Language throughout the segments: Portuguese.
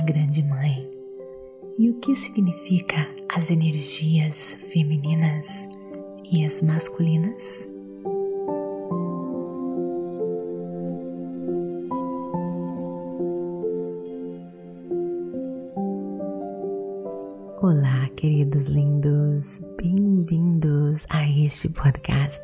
a Grande Mãe e o que significa as energias femininas e as masculinas? Olá, queridos lindos, bem-vindos a este podcast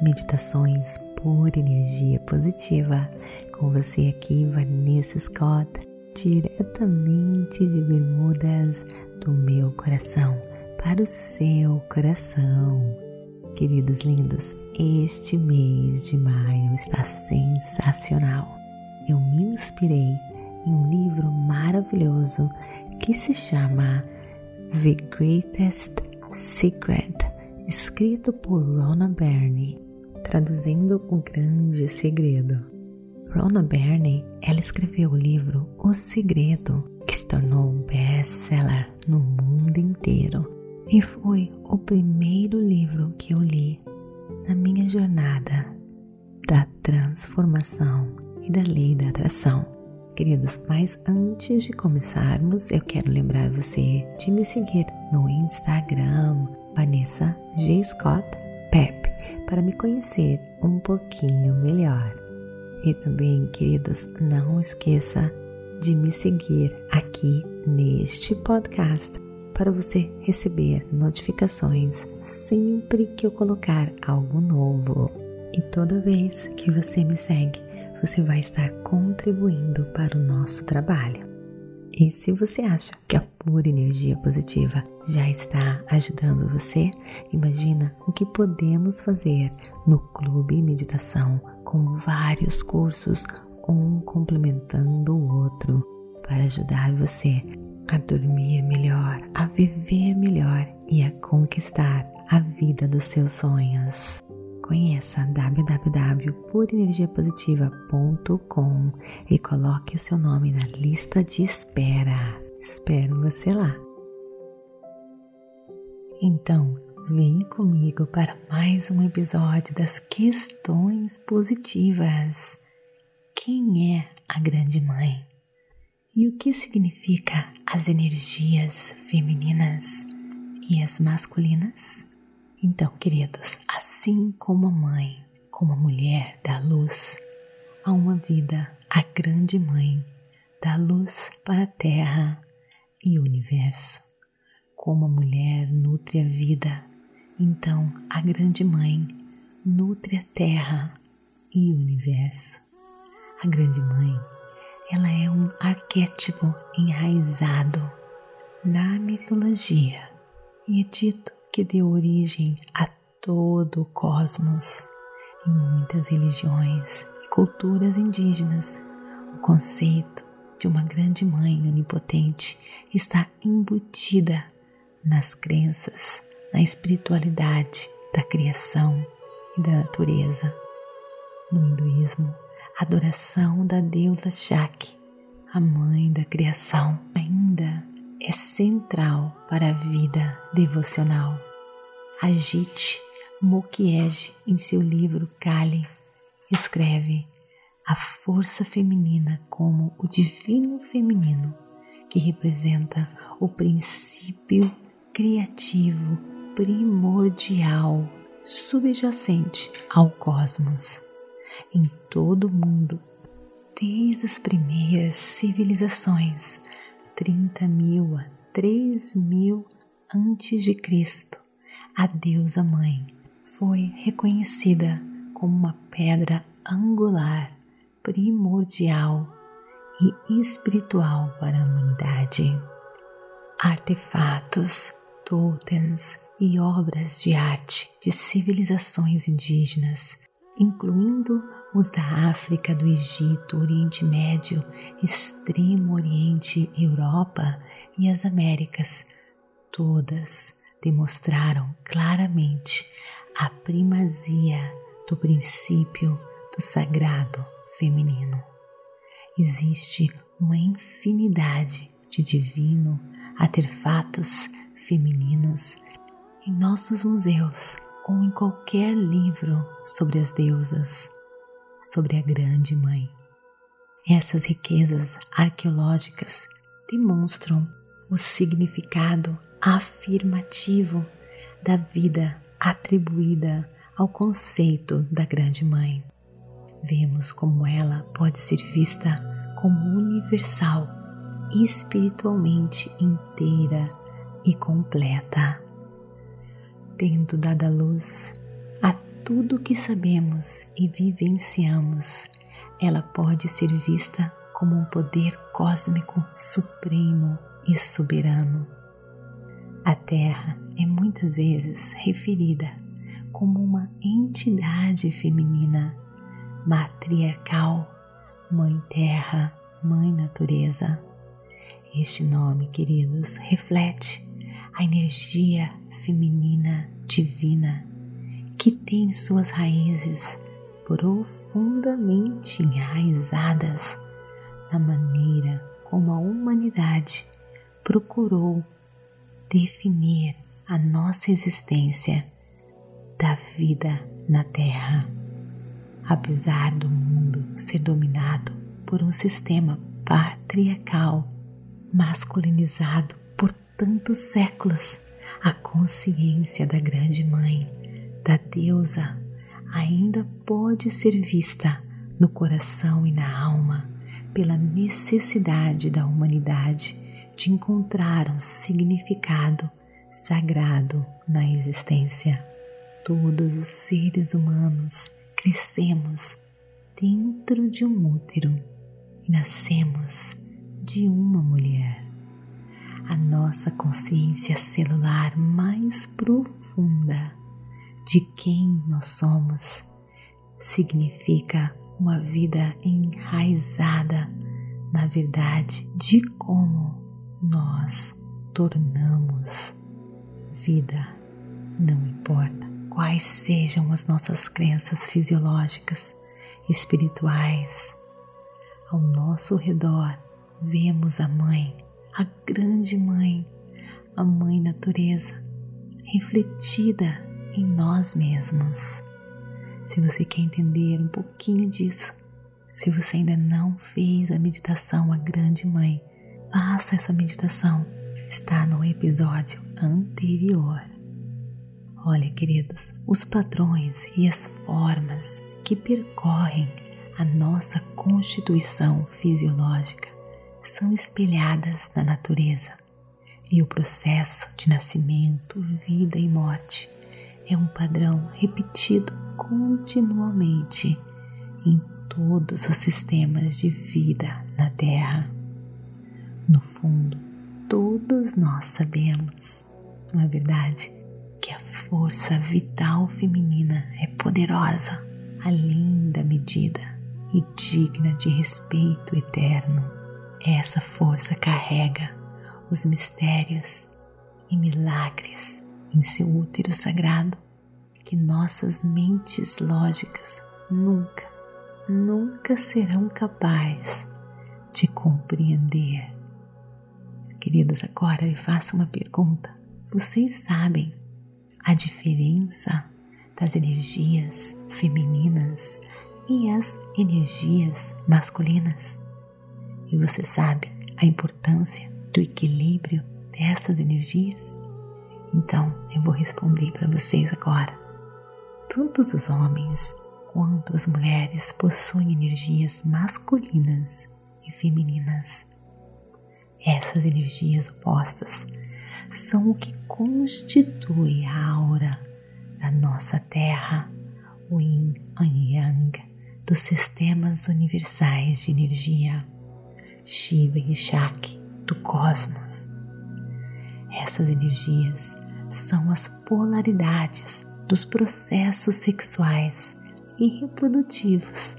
Meditações por Energia Positiva. Com você aqui, Vanessa Scott, diretamente de Bermudas, do meu coração para o seu coração. Queridos lindos, este mês de maio está sensacional. Eu me inspirei em um livro maravilhoso que se chama The Greatest Secret, escrito por Rona Byrne, traduzindo O Grande Segredo. Rona Byrne, ela escreveu o livro O Segredo, que se tornou um best-seller no mundo inteiro e foi o primeiro livro que eu li na minha jornada da transformação e da lei da atração queridos, mas antes de começarmos, eu quero lembrar você de me seguir no Instagram, Vanessa G. Scott Pep, para me conhecer um pouquinho melhor. E também, queridos, não esqueça de me seguir aqui neste podcast para você receber notificações sempre que eu colocar algo novo. E toda vez que você me segue, você vai estar contribuindo para o nosso trabalho. E se você acha que a pura energia positiva já está ajudando você, imagina o que podemos fazer no Clube Meditação com vários cursos, um complementando o outro, para ajudar você a dormir melhor, a viver melhor e a conquistar a vida dos seus sonhos conheça www.purenergiapositiva.com e coloque o seu nome na lista de espera. Espero você lá. Então, vem comigo para mais um episódio das questões positivas. Quem é a Grande Mãe? E o que significa as energias femininas e as masculinas? Então, queridos, assim como a mãe, como a mulher dá luz a uma vida, a grande mãe dá luz para a terra e o universo. Como a mulher nutre a vida, então a grande mãe nutre a terra e o universo. A grande mãe, ela é um arquétipo enraizado na mitologia e é dito que deu origem a todo o cosmos. Em muitas religiões e culturas indígenas, o conceito de uma grande mãe onipotente está embutida nas crenças, na espiritualidade da criação e da natureza. No hinduísmo, a adoração da deusa Shakti, a mãe da criação, ainda é central para a vida devocional. Agite Mokiege, em seu livro Kali, escreve a força feminina como o divino feminino, que representa o princípio criativo primordial subjacente ao cosmos. Em todo o mundo, desde as primeiras civilizações, 30 mil a 3 mil antes de Cristo, a deusa mãe foi reconhecida como uma pedra angular, primordial e espiritual para a humanidade. Artefatos, totens e obras de arte de civilizações indígenas, incluindo os da África, do Egito, Oriente Médio, Extremo Oriente, Europa e as Américas, todas demonstraram claramente a primazia do princípio do sagrado feminino. Existe uma infinidade de divino artefatos femininos em nossos museus ou em qualquer livro sobre as deusas sobre a Grande Mãe. Essas riquezas arqueológicas demonstram o significado afirmativo da vida atribuída ao conceito da Grande Mãe. Vemos como ela pode ser vista como universal, espiritualmente inteira e completa. Tendo dado luz a tudo que sabemos e vivenciamos, ela pode ser vista como um poder cósmico supremo e soberano. A Terra é muitas vezes referida como uma entidade feminina, matriarcal, Mãe Terra, Mãe Natureza. Este nome, queridos, reflete a energia feminina divina que tem suas raízes profundamente enraizadas na maneira como a humanidade procurou definir a nossa existência da vida na Terra. Apesar do mundo ser dominado por um sistema patriarcal, masculinizado por tantos séculos, a consciência da Grande Mãe, da deusa, ainda pode ser vista no coração e na alma pela necessidade da humanidade de encontrar um significado sagrado na existência. Todos os seres humanos crescemos dentro de um útero e nascemos de uma mulher. A nossa consciência celular mais profunda de quem nós somos significa uma vida enraizada na verdade de como nós tornamos vida. Não importa quais sejam as nossas crenças fisiológicas, espirituais, ao nosso redor vemos a Mãe, a Grande Mãe, a Mãe Natureza, refletida em nós mesmos. Se você quer entender um pouquinho disso, se você ainda não fez a meditação A Grande Mãe, faça essa meditação. Está no episódio anterior. Olha, queridos, os padrões e as formas que percorrem a nossa constituição fisiológica são espelhadas na natureza. E o processo de nascimento, vida e morte é um padrão repetido continuamente em todos os sistemas de vida na Terra. No fundo, todos nós sabemos, não é verdade, que a força vital feminina é poderosa, além da medida e digna de respeito eterno. Essa força carrega os mistérios e milagres em seu útero sagrado que nossas mentes lógicas nunca, nunca serão capazes de compreender. Queridos, agora eu faço uma pergunta. Vocês sabem a diferença das energias femininas e as energias masculinas? E você sabe a importância do equilíbrio dessas energias? Então eu vou responder para vocês agora. Tanto os homens quanto as mulheres possuem energias masculinas e femininas. Essas energias opostas são o que constitui a aura da nossa Terra, o Yin e Yang dos sistemas universais de energia, Shiva e Shakti do cosmos essas energias são as polaridades dos processos sexuais e reprodutivos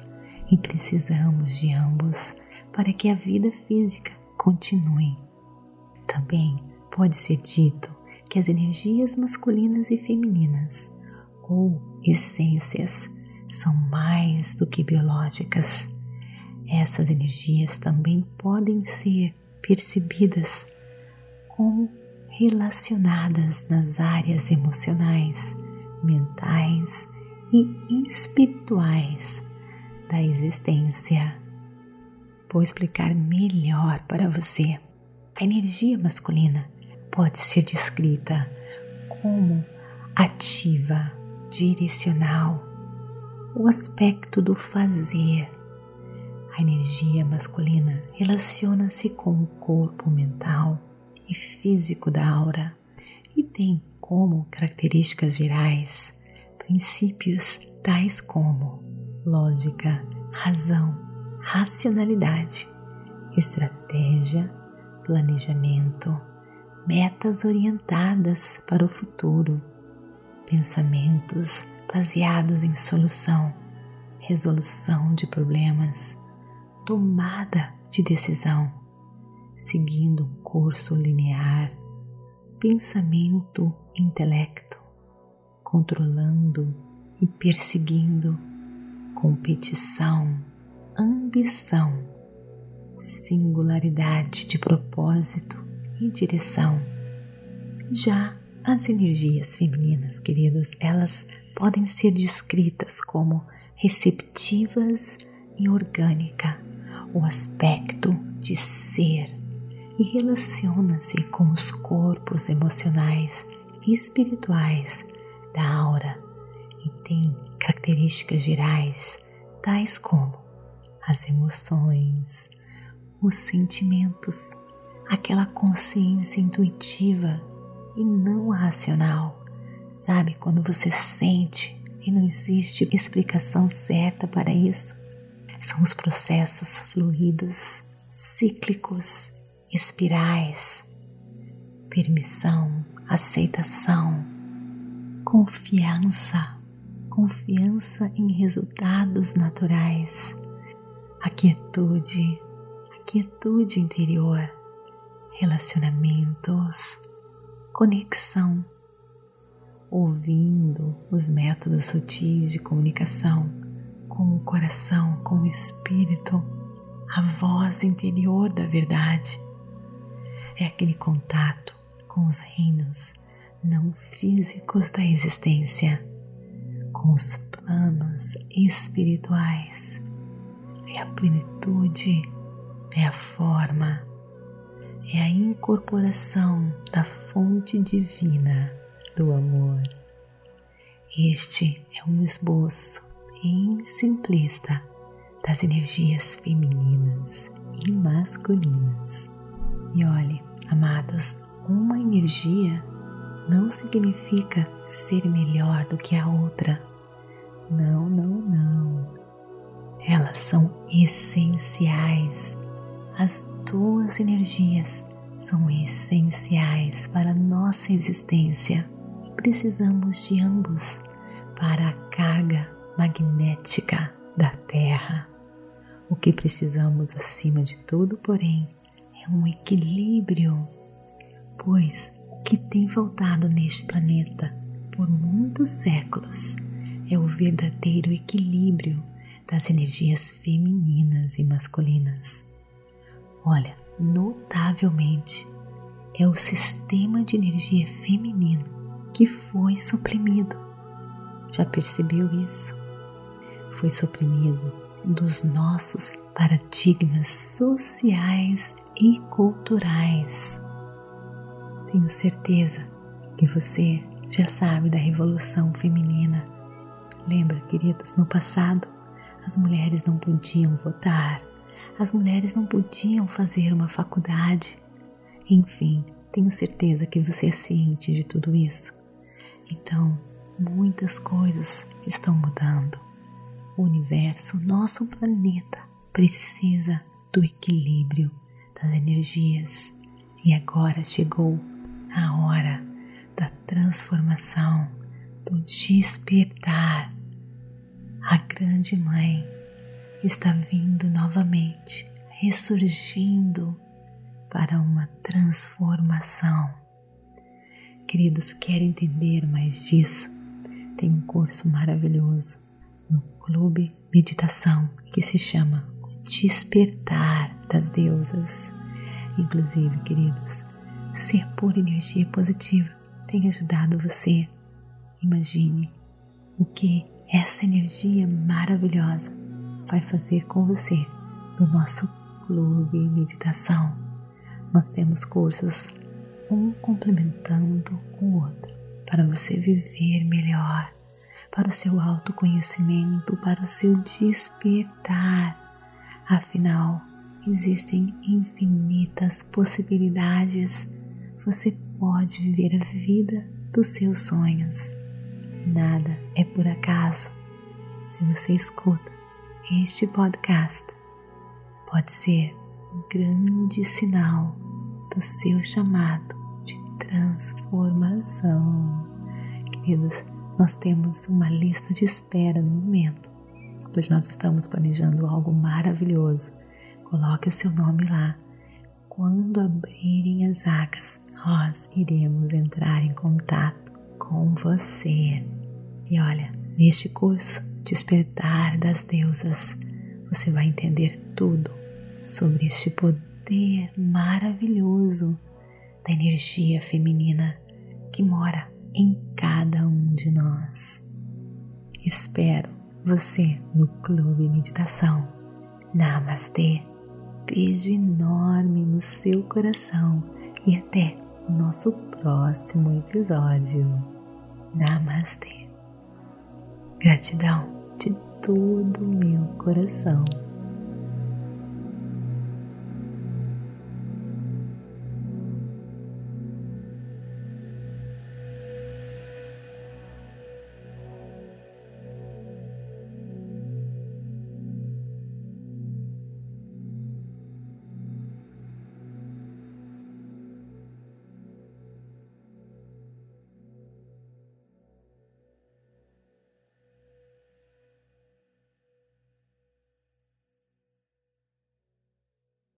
e precisamos de ambos para que a vida física continue. Também pode ser dito que as energias masculinas e femininas, ou essências, são mais do que biológicas. Essas energias também podem ser percebidas como relacionadas nas áreas emocionais, mentais e espirituais da existência. Vou explicar melhor para você. A energia masculina pode ser descrita como ativa, direcional, o aspecto do fazer. A energia masculina relaciona-se com o corpo mental e físico da aura e tem como características gerais princípios tais como lógica, razão, racionalidade, estratégia, planejamento, metas orientadas para o futuro, pensamentos baseados em solução, resolução de problemas, tomada de decisão, seguindo um curso linear, pensamento, intelecto, controlando e perseguindo, competição, ambição, singularidade de propósito e direção. Já as energias femininas, queridos, elas podem ser descritas como receptivas e orgânica, o aspecto de ser e relaciona-se com os corpos emocionais e espirituais da aura e tem características gerais tais como as emoções, os sentimentos, aquela consciência intuitiva e não racional Sabe quando você sente e não existe explicação certa para isso? São os processos fluidos, cíclicos, espirais. Permissão, aceitação, confiança, confiança em resultados naturais, a quietude, a quietude interior, relacionamentos, conexão. Ouvindo os métodos sutis de comunicação com o coração, com o espírito, a voz interior da verdade. É aquele contato com os reinos não físicos da existência, com os planos espirituais. É a plenitude, é a forma, é a incorporação da fonte divina do amor. Este é um esboço em simplista das energias femininas e masculinas. E olhe, amados, uma energia não significa ser melhor do que a outra. Não, não, não. Elas são essenciais. As duas energias são essenciais para a nossa existência precisamos de ambos para a carga magnética da Terra. O que precisamos acima de tudo, porém, é um equilíbrio, pois o que tem faltado neste planeta por muitos séculos é o verdadeiro equilíbrio das energias femininas e masculinas. Olha, notavelmente é o sistema de energia feminino que foi suprimido. Já percebeu isso? Foi suprimido dos nossos paradigmas sociais e culturais. Tenho certeza que você já sabe da revolução feminina. Lembra, queridos, no passado as mulheres não podiam votar, as mulheres não podiam fazer uma faculdade. Enfim, tenho certeza que você é ciente de tudo isso. Então, muitas coisas estão mudando. O universo, nosso planeta, precisa do equilíbrio das energias e agora chegou a hora da transformação, do despertar. A Grande Mãe está vindo novamente, ressurgindo para uma transformação. Queridos, quer entender mais disso? Tem um curso maravilhoso Clube Meditação que se chama O Despertar das Deusas. Inclusive, queridos, ser pura energia positiva tem ajudado você. Imagine o que essa energia maravilhosa vai fazer com você no nosso clube meditação. nós temos cursos um complementando o outro para você viver melhor, para o seu autoconhecimento, para o seu despertar. Afinal, existem infinitas possibilidades. Você pode viver a vida dos seus sonhos. E nada é por acaso. Se você escuta este podcast, pode ser um grande sinal do seu chamado de transformação. Queridos, nós temos uma lista de espera no momento, pois nós estamos planejando algo maravilhoso. Coloque o seu nome lá. Quando abrirem as vagas, nós iremos entrar em contato com você. E olha, neste curso Despertar das Deusas, você vai entender tudo sobre este poder maravilhoso da energia feminina que mora em cada um de nós. Espero você no Clube Meditação. Namastê. Beijo enorme no seu coração e até o nosso próximo episódio. Namastê. Gratidão de todo o meu coração.